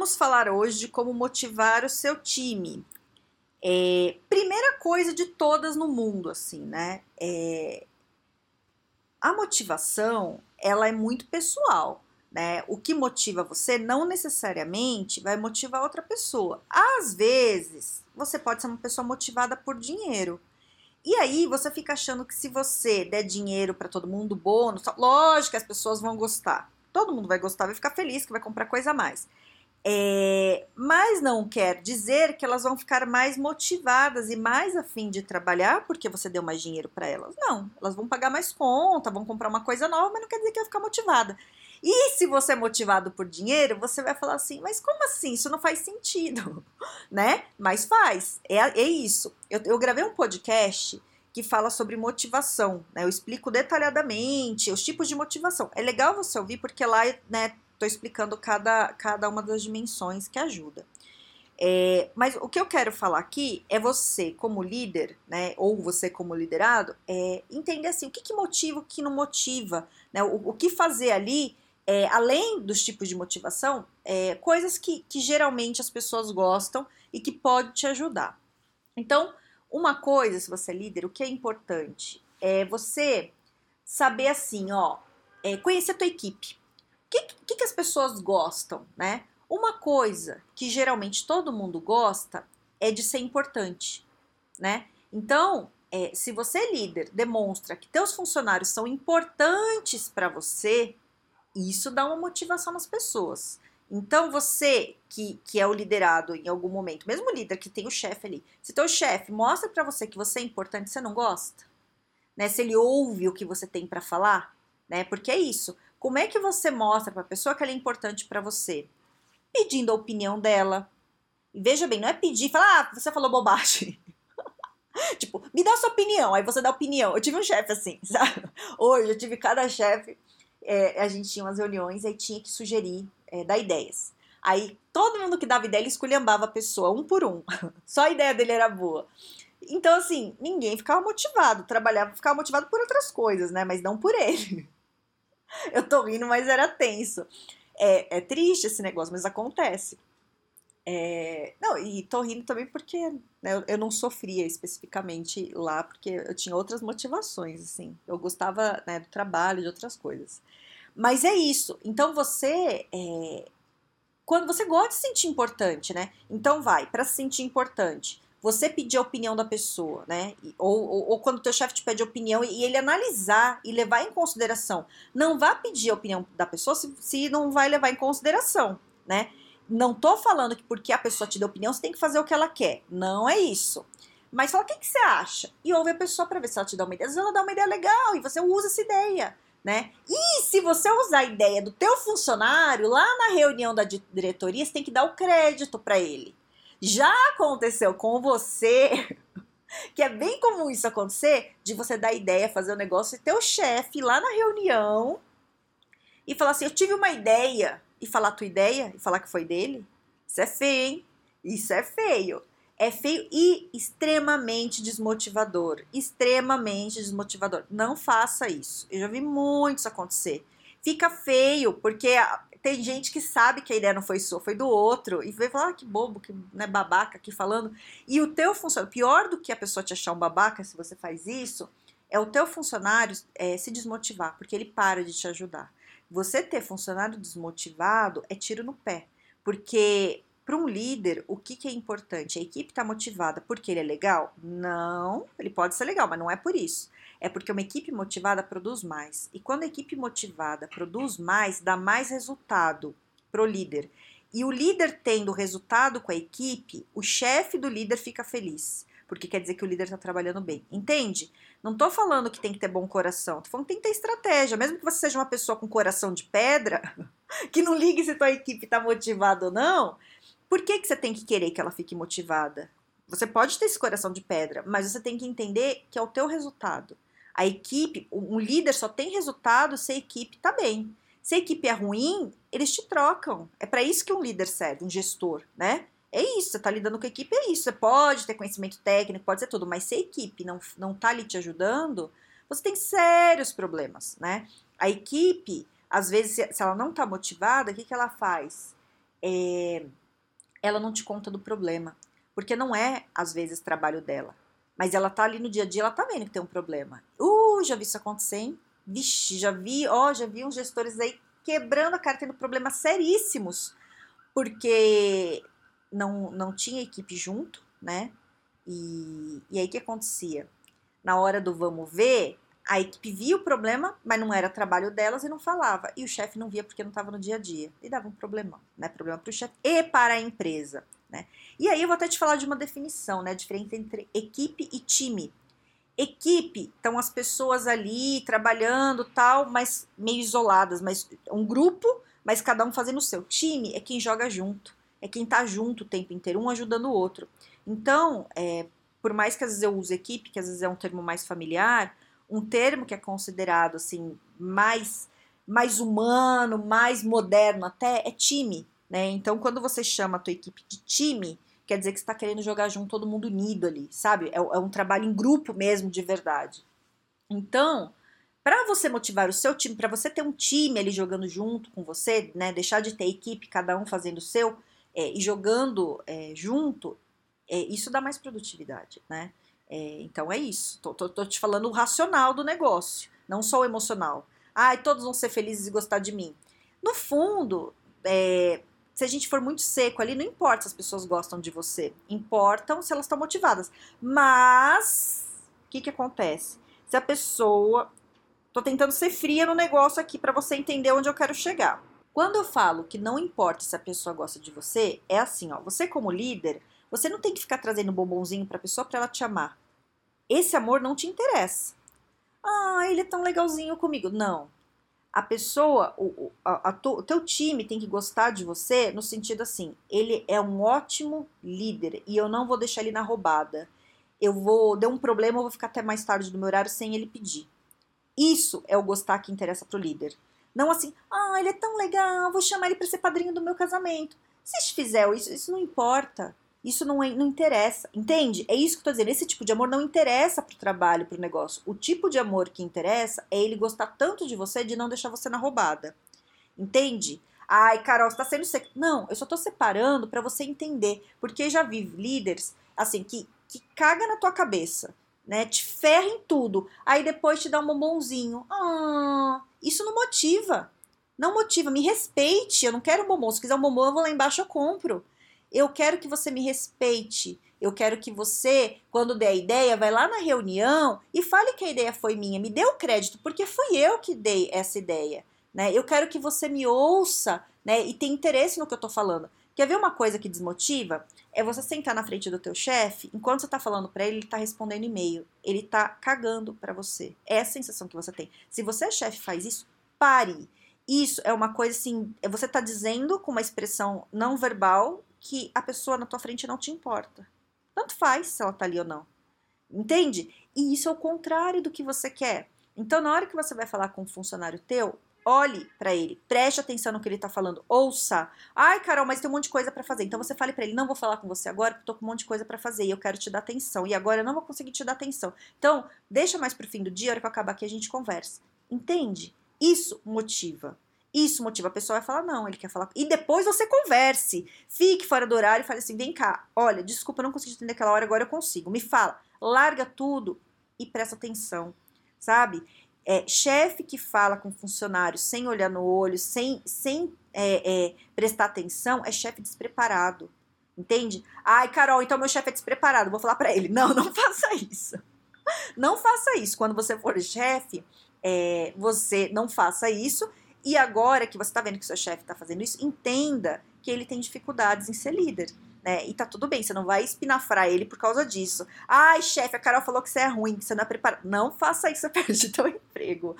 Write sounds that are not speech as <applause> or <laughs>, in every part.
Vamos falar hoje de como motivar o seu time. É, primeira coisa de todas no mundo, assim, né? É, a motivação, ela é muito pessoal, né? O que motiva você não necessariamente vai motivar outra pessoa. Às vezes, você pode ser uma pessoa motivada por dinheiro. E aí você fica achando que se você der dinheiro para todo mundo, bônus, lógico que as pessoas vão gostar. Todo mundo vai gostar, vai ficar feliz que vai comprar coisa a mais. É, mas não quer dizer que elas vão ficar mais motivadas e mais afim de trabalhar porque você deu mais dinheiro para elas. Não, elas vão pagar mais conta, vão comprar uma coisa nova, mas não quer dizer que vai ficar motivada. E se você é motivado por dinheiro, você vai falar assim, mas como assim? Isso não faz sentido, <laughs> né? Mas faz, é, é isso. Eu, eu gravei um podcast que fala sobre motivação, né? Eu explico detalhadamente os tipos de motivação. É legal você ouvir porque lá, né, Estou explicando cada, cada uma das dimensões que ajuda. É, mas o que eu quero falar aqui é você, como líder, né, ou você como liderado, é, entender assim, o que, que motiva, o que não motiva, né, o, o que fazer ali, é, além dos tipos de motivação, é, coisas que, que geralmente as pessoas gostam e que pode te ajudar. Então, uma coisa, se você é líder, o que é importante é você saber assim, ó, é, conhecer a tua equipe que, que, que as pessoas gostam, né? Uma coisa que geralmente todo mundo gosta é de ser importante, né? Então, é, se você é líder, demonstra que teus funcionários são importantes para você, isso dá uma motivação nas pessoas. Então, você que, que é o liderado em algum momento, mesmo o líder que tem o chefe ali, se teu chefe mostra para você que você é importante, você não gosta? Né? Se ele ouve o que você tem para falar, né? Porque é isso. Como é que você mostra para a pessoa que ela é importante para você? Pedindo a opinião dela. E veja bem, não é pedir e falar, ah, você falou bobagem. <laughs> tipo, me dá sua opinião, aí você dá opinião. Eu tive um chefe assim, <laughs> sabe? Hoje eu tive cada chefe, é, a gente tinha umas reuniões, aí tinha que sugerir, é, dar ideias. Aí todo mundo que dava ideia, ele esculhambava a pessoa, um por um. <laughs> Só a ideia dele era boa. Então, assim, ninguém ficava motivado, trabalhava, ficava motivado por outras coisas, né? Mas não por ele. <laughs> Eu tô rindo, mas era tenso. É, é triste esse negócio, mas acontece. É, não, e tô rindo também porque né, eu, não sofria especificamente lá, porque eu tinha outras motivações, assim. Eu gostava né, do trabalho, de outras coisas. Mas é isso. Então você. É, quando você gosta de se sentir importante, né? Então vai, para se sentir importante você pedir a opinião da pessoa, né? Ou, ou, ou quando o teu chefe te pede opinião e ele analisar e levar em consideração. Não vá pedir a opinião da pessoa se, se não vai levar em consideração, né? Não tô falando que porque a pessoa te deu opinião, você tem que fazer o que ela quer. Não é isso. Mas fala o que, que você acha. E ouve a pessoa para ver se ela te dá uma ideia. Às vezes ela dá uma ideia legal e você usa essa ideia. Né? E se você usar a ideia do teu funcionário lá na reunião da diretoria, você tem que dar o crédito para ele. Já aconteceu com você, <laughs> que é bem comum isso acontecer, de você dar ideia, fazer um negócio e ter o chefe lá na reunião e falar assim: Eu tive uma ideia, e falar a tua ideia e falar que foi dele. Isso é feio, hein? Isso é feio. É feio e extremamente desmotivador. Extremamente desmotivador. Não faça isso. Eu já vi muitos acontecer. Fica feio, porque tem gente que sabe que a ideia não foi sua, foi do outro, e vai falar, ah, que bobo, que né, babaca aqui falando. E o teu funcionário, pior do que a pessoa te achar um babaca se você faz isso, é o teu funcionário é, se desmotivar, porque ele para de te ajudar. Você ter funcionário desmotivado é tiro no pé, porque para um líder, o que, que é importante? A equipe está motivada porque ele é legal? Não, ele pode ser legal, mas não é por isso. É porque uma equipe motivada produz mais. E quando a equipe motivada produz mais, dá mais resultado pro líder. E o líder tendo resultado com a equipe, o chefe do líder fica feliz. Porque quer dizer que o líder está trabalhando bem. Entende? Não estou falando que tem que ter bom coração. Tô falando que tem que ter estratégia. Mesmo que você seja uma pessoa com coração de pedra, <laughs> que não ligue se tua equipe está motivada ou não, por que, que você tem que querer que ela fique motivada? Você pode ter esse coração de pedra, mas você tem que entender que é o teu resultado. A equipe, um líder só tem resultado se a equipe tá bem. Se a equipe é ruim, eles te trocam. É para isso que um líder serve, um gestor, né? É isso, você tá lidando com a equipe, é isso. Você pode ter conhecimento técnico, pode ser tudo, mas se a equipe não, não tá ali te ajudando, você tem sérios problemas, né? A equipe, às vezes, se ela não tá motivada, o que, que ela faz? É, ela não te conta do problema. Porque não é, às vezes, trabalho dela. Mas ela tá ali no dia a dia, ela tá vendo que tem um problema. Uh, já vi isso acontecer, hein? Vixe, já vi, ó, já vi uns gestores aí quebrando a cara, tendo problemas seríssimos. Porque não, não tinha equipe junto, né? E, e aí o que acontecia? Na hora do vamos ver, a equipe via o problema, mas não era trabalho delas e não falava. E o chefe não via porque não estava no dia a dia. E dava um problemão, né? Problema para o chefe e para a empresa, né? E aí eu vou até te falar de uma definição, né? Diferente entre equipe e time. Equipe, estão as pessoas ali trabalhando tal, mas meio isoladas, mas um grupo, mas cada um fazendo o seu. Time é quem joga junto é quem tá junto o tempo inteiro, um ajudando o outro. Então, é, por mais que às vezes eu use equipe, que às vezes é um termo mais familiar, um termo que é considerado assim mais mais humano, mais moderno até é time, né? Então, quando você chama a tua equipe de time, quer dizer que está querendo jogar junto todo mundo unido ali, sabe? É, é um trabalho em grupo mesmo, de verdade. Então, para você motivar o seu time, para você ter um time ali jogando junto com você, né? Deixar de ter equipe, cada um fazendo o seu, é, e jogando é, junto, é, isso dá mais produtividade, né? É, então é isso. Tô, tô, tô, te falando o racional do negócio, não só o emocional. Ai, todos vão ser felizes e gostar de mim. No fundo, é, se a gente for muito seco ali, não importa se as pessoas gostam de você, importam se elas estão motivadas. Mas, o que, que acontece? Se a pessoa. Tô tentando ser fria no negócio aqui para você entender onde eu quero chegar. Quando eu falo que não importa se a pessoa gosta de você, é assim, ó, você como líder, você não tem que ficar trazendo bombonzinho para a pessoa para ela te amar. Esse amor não te interessa. Ah, ele é tão legalzinho comigo. Não. A pessoa, o, a, a, o teu time tem que gostar de você no sentido assim, ele é um ótimo líder e eu não vou deixar ele na roubada. Eu vou, deu um problema, eu vou ficar até mais tarde do meu horário sem ele pedir. Isso é o gostar que interessa pro líder. Não assim, ah, ele é tão legal, vou chamar ele para ser padrinho do meu casamento. Se fizer isso, isso não importa. Isso não, é, não interessa, entende? É isso que eu tô dizendo. Esse tipo de amor não interessa pro trabalho, pro negócio. O tipo de amor que interessa é ele gostar tanto de você de não deixar você na roubada. Entende? Ai, Carol, você tá sendo sec... Não, eu só tô separando para você entender. Porque já vi líderes, assim, que, que caga na tua cabeça né? Te ferra em tudo. Aí depois te dá um bombonzinho. Ah, isso não motiva. Não motiva. Me respeite. Eu não quero bombom. Se quiser um bombom, eu vou lá embaixo eu compro. Eu quero que você me respeite. Eu quero que você, quando der a ideia, vai lá na reunião e fale que a ideia foi minha. Me dê o crédito, porque fui eu que dei essa ideia. Né? Eu quero que você me ouça né? e tenha interesse no que eu estou falando. Quer ver uma coisa que desmotiva? É você sentar na frente do teu chefe, enquanto você tá falando para ele, ele tá respondendo e-mail. Ele tá cagando para você. É a sensação que você tem. Se você é chefe faz isso, pare. Isso é uma coisa assim, você tá dizendo com uma expressão não verbal que a pessoa na tua frente não te importa. Tanto faz se ela tá ali ou não. Entende? E isso é o contrário do que você quer. Então, na hora que você vai falar com um funcionário teu, Olhe para ele, preste atenção no que ele está falando, ouça. Ai, Carol, mas tem um monte de coisa para fazer. Então você fale para ele: não vou falar com você agora, porque tô com um monte de coisa para fazer e eu quero te dar atenção. E agora eu não vou conseguir te dar atenção. Então, deixa mais pro fim do dia, a hora que eu acabar aqui a gente conversa. Entende? Isso motiva. Isso motiva. A pessoa vai falar: não, ele quer falar. E depois você converse. Fique fora do horário e fale assim: vem cá, olha, desculpa, eu não consegui entender aquela hora, agora eu consigo. Me fala. Larga tudo e presta atenção, sabe? É, chefe que fala com funcionário sem olhar no olho, sem, sem é, é, prestar atenção, é chefe despreparado. Entende? Ai, Carol, então meu chefe é despreparado. Vou falar para ele: não, não <laughs> faça isso. Não faça isso. Quando você for chefe, é, você não faça isso. E agora que você está vendo que seu chefe está fazendo isso, entenda que ele tem dificuldades em ser líder né? E tá tudo bem, você não vai espinafrar ele por causa disso. Ai, chefe, a Carol falou que você é ruim, que você não é preparado. Não faça isso, <laughs> você perde teu emprego.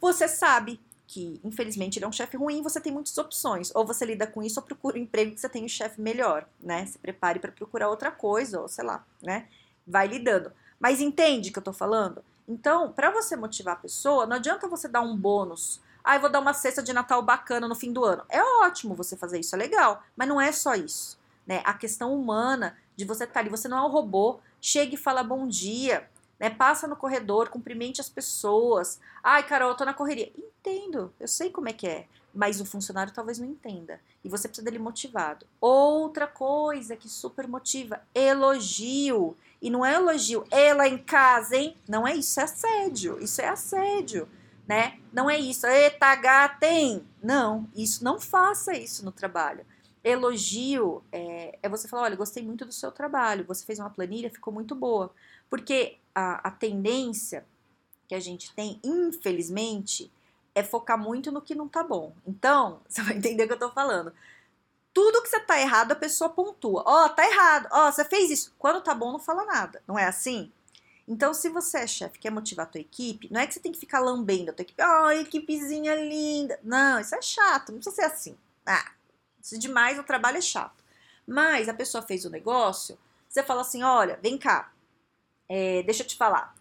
Você sabe que infelizmente ele é um chefe ruim, você tem muitas opções. Ou você lida com isso ou procura um emprego que você tem um chefe melhor, né? Se prepare para procurar outra coisa, ou sei lá, né? Vai lidando. Mas entende o que eu tô falando? Então, para você motivar a pessoa, não adianta você dar um bônus. Ah, vou dar uma cesta de Natal bacana no fim do ano. É ótimo você fazer isso, é legal, mas não é só isso, né? A questão humana de você estar tá ali, você não é um robô, chega e fala bom dia, né? Passa no corredor, cumprimente as pessoas. Ai, Carol, eu tô na correria. Entendo, eu sei como é que é, mas o funcionário talvez não entenda. E você precisa dele motivado. Outra coisa que super motiva, elogio. E não é elogio, ela em casa, hein? Não é isso, é assédio. Isso é assédio, né? Não é isso, eita gata, hein? Não, isso não faça isso no trabalho. Elogio é, é você falar, olha, gostei muito do seu trabalho, você fez uma planilha, ficou muito boa. Porque a, a tendência que a gente tem, infelizmente, é focar muito no que não tá bom. Então, <laughs> você vai entender o que eu tô falando. Tudo que você tá errado, a pessoa pontua. Ó, oh, tá errado. Ó, oh, você fez isso. Quando tá bom, não fala nada. Não é assim? Então, se você é chefe, quer motivar a tua equipe, não é que você tem que ficar lambendo a tua equipe. Oh, equipezinha linda. Não, isso é chato. Não precisa ser assim. Ah, isso demais, o trabalho é chato. Mas a pessoa fez o negócio, você fala assim, olha, vem cá, é, deixa eu te falar.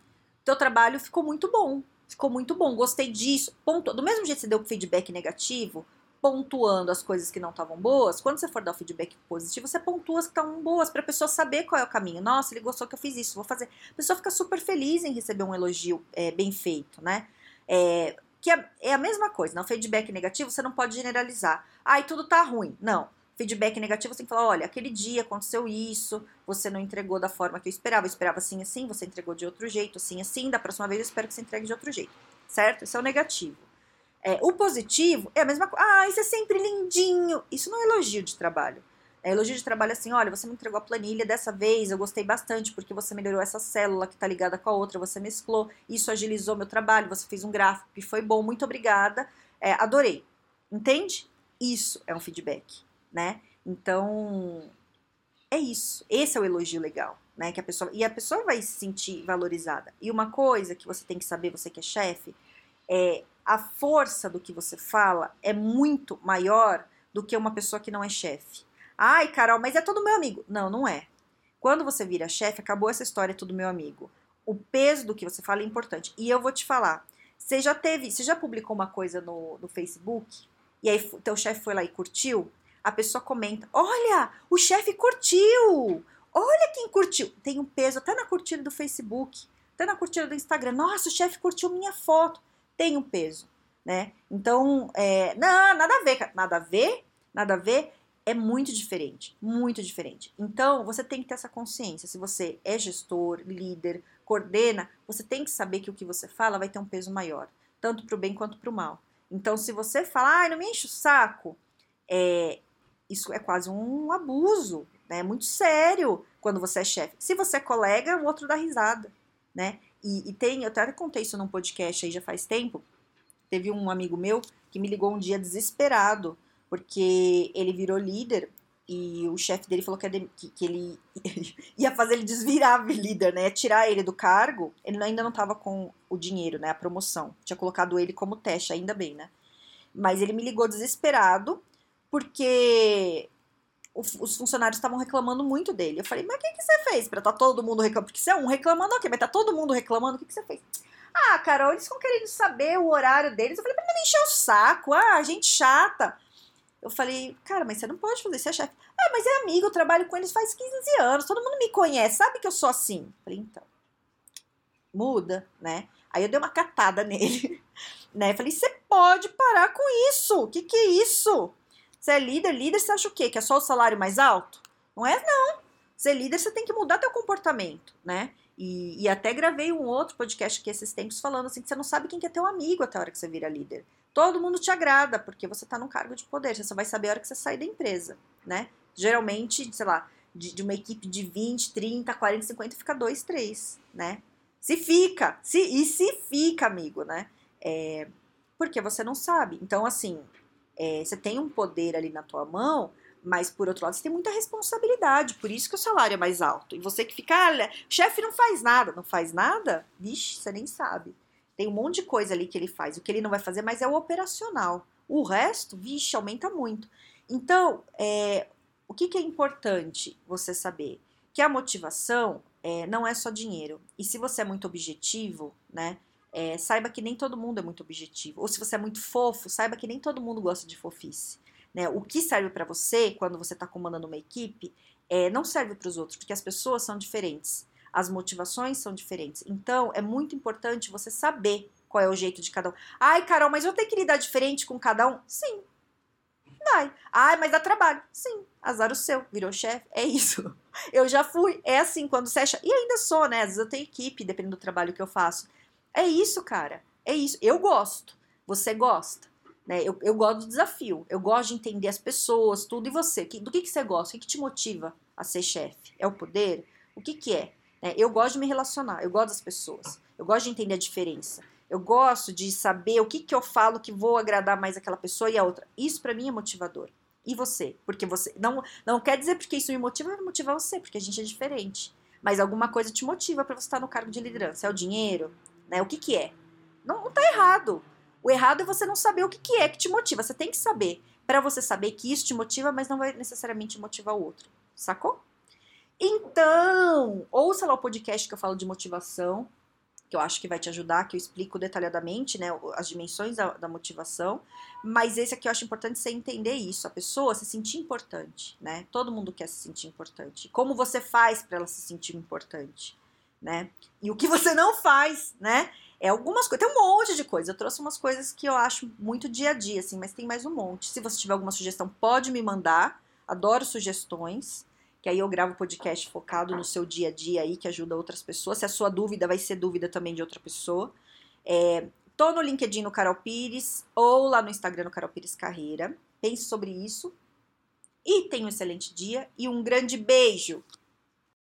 Teu trabalho ficou muito bom. Ficou muito bom, gostei disso. Ponto. Do mesmo jeito que você deu feedback negativo, pontuando as coisas que não estavam boas, quando você for dar o feedback positivo, você pontua as que estão boas para a pessoa saber qual é o caminho. Nossa, ele gostou que eu fiz isso, vou fazer. A pessoa fica super feliz em receber um elogio é, bem feito, né? É, que é, é, a mesma coisa, não? Feedback negativo você não pode generalizar. Ai, tudo tá ruim. Não feedback negativo, você tem que falar, olha, aquele dia aconteceu isso, você não entregou da forma que eu esperava, eu esperava assim assim, você entregou de outro jeito, assim assim, da próxima vez eu espero que você entregue de outro jeito, certo? Esse é o negativo. É, o positivo é a mesma coisa, ah, isso é sempre lindinho, isso não é elogio de trabalho. É elogio de trabalho assim, olha, você me entregou a planilha dessa vez, eu gostei bastante porque você melhorou essa célula que está ligada com a outra, você mesclou, isso agilizou meu trabalho, você fez um gráfico que foi bom, muito obrigada, é, adorei. Entende? Isso é um feedback né? Então, é isso. Esse é o elogio legal, né? Que a pessoa e a pessoa vai se sentir valorizada. E uma coisa que você tem que saber, você que é chefe, é a força do que você fala é muito maior do que uma pessoa que não é chefe. Ai, Carol, mas é todo meu amigo. Não, não é. Quando você vira chefe, acabou essa história, é tudo meu amigo. O peso do que você fala é importante. E eu vou te falar. Você já teve, você já publicou uma coisa no, no Facebook e aí teu chefe foi lá e curtiu? a pessoa comenta: Olha, o chefe curtiu! Olha quem curtiu! Tem um peso até na curtida do Facebook, até na curtida do Instagram. Nossa, o chefe curtiu minha foto. Tem um peso, né? Então, é, não, nada a ver, nada a ver, nada a ver. É muito diferente, muito diferente. Então, você tem que ter essa consciência. Se você é gestor, líder, coordena, você tem que saber que o que você fala vai ter um peso maior, tanto para o bem quanto para o mal. Então, se você fala, ai, não me enche o saco, é, isso é quase um abuso, né? É muito sério quando você é chefe. Se você é colega, o outro dá risada, né? E, e, tem, eu até contei isso num podcast aí já faz tempo. Teve um amigo meu que me ligou um dia desesperado, porque ele virou líder e o chefe dele falou que, que, que, ele <laughs> ia fazer ele desvirar líder, né? Tirar ele do cargo. Ele ainda não estava com o dinheiro, né? A promoção. Tinha colocado ele como teste, ainda bem, né? Mas ele me ligou desesperado porque os funcionários estavam reclamando muito dele. Eu falei, mas o que, que você fez para tá todo mundo reclamando? Porque você é um reclamando, ok, mas tá todo mundo reclamando, o que, que você fez? Ah, Carol, eles estão querendo saber o horário deles. Eu falei, mas não encher o saco, ah, gente chata. Eu falei, cara, mas você não pode fazer, você é chefe. Ah, mas é amigo, eu trabalho com eles faz 15 anos, todo mundo me conhece, sabe que eu sou assim. Eu falei, então, muda, né? Aí eu dei uma catada <laughs> nele, né? Eu falei, você pode parar com isso, o que que é isso? Você é líder, líder, você acha o quê? Que é só o salário mais alto? Não é, não. Ser líder, você tem que mudar teu comportamento, né? E, e, até gravei um outro podcast aqui esses tempos falando assim que você não sabe quem que é teu amigo até a hora que você vira líder. Todo mundo te agrada, porque você tá num cargo de poder. Você só vai saber a hora que você sair da empresa, né? Geralmente, sei lá, de, de uma equipe de 20, 30, 40, 50, fica dois, três, né? Se fica, se, e se fica, amigo, né? É, porque você não sabe. Então, assim, é, você tem um poder ali na tua mão, mas por outro lado você tem muita responsabilidade, por isso que o salário é mais alto. E você que fica, olha, chefe não faz nada, não faz nada? Vixe, você nem sabe. Tem um monte de coisa ali que ele faz. O que ele não vai fazer, mas é o operacional. O resto, vixe, aumenta muito. Então, é, o que, que é importante você saber? Que a motivação é, não é só dinheiro. E se você é muito objetivo, né? É, saiba que nem todo mundo é muito objetivo. Ou se você é muito fofo, saiba que nem todo mundo gosta de fofice. Né? O que serve para você quando você está comandando uma equipe é, não serve para os outros, porque as pessoas são diferentes, as motivações são diferentes. Então é muito importante você saber qual é o jeito de cada um. Ai, Carol, mas eu tenho que lidar diferente com cada um? Sim. Vai. Ai, mas dá trabalho. Sim. Azar o seu. Virou chefe. É isso. <laughs> Eu já fui. É assim, quando você acha. E ainda sou, né? Às vezes eu tenho equipe, dependendo do trabalho que eu faço. É isso, cara. É isso. Eu gosto. Você gosta. Né? Eu, eu gosto do desafio. Eu gosto de entender as pessoas, tudo. E você? Do que, que você gosta? O que, te motiva a ser chefe? É o poder? O que, que é? Né? Eu gosto de me relacionar. Eu gosto das pessoas. Eu gosto de entender a diferença. Eu gosto de saber o que, que eu falo que vou agradar mais aquela pessoa e a outra. Isso para mim é motivador. E você? Porque você. Não, não quer dizer porque isso me motiva, vai motivar você, porque a gente é diferente. Mas alguma coisa te motiva para você estar no cargo de liderança. É o dinheiro? Né? O que, que é? Não, não tá errado. O errado é você não saber o que, que é que te motiva. Você tem que saber. para você saber que isso te motiva, mas não vai necessariamente motivar o outro. Sacou? Então, ouça lá o podcast que eu falo de motivação que eu acho que vai te ajudar, que eu explico detalhadamente, né, as dimensões da, da, motivação, mas esse aqui eu acho importante você entender isso, a pessoa se sentir importante, né, todo mundo quer se sentir importante, como você faz para ela se sentir importante, né, e o que você não faz, né, é algumas coisas, tem um monte de coisa, eu trouxe umas coisas que eu acho muito dia a dia, assim, mas tem mais um monte, se você tiver alguma sugestão, pode me mandar, adoro sugestões, que aí eu gravo podcast focado no seu dia a dia aí, que ajuda outras pessoas. Se a sua dúvida vai ser dúvida também de outra pessoa. É, tô no LinkedIn no Carol Pires ou lá no Instagram no Carol Pires Carreira. Pense sobre isso. E tenha um excelente dia e um grande beijo!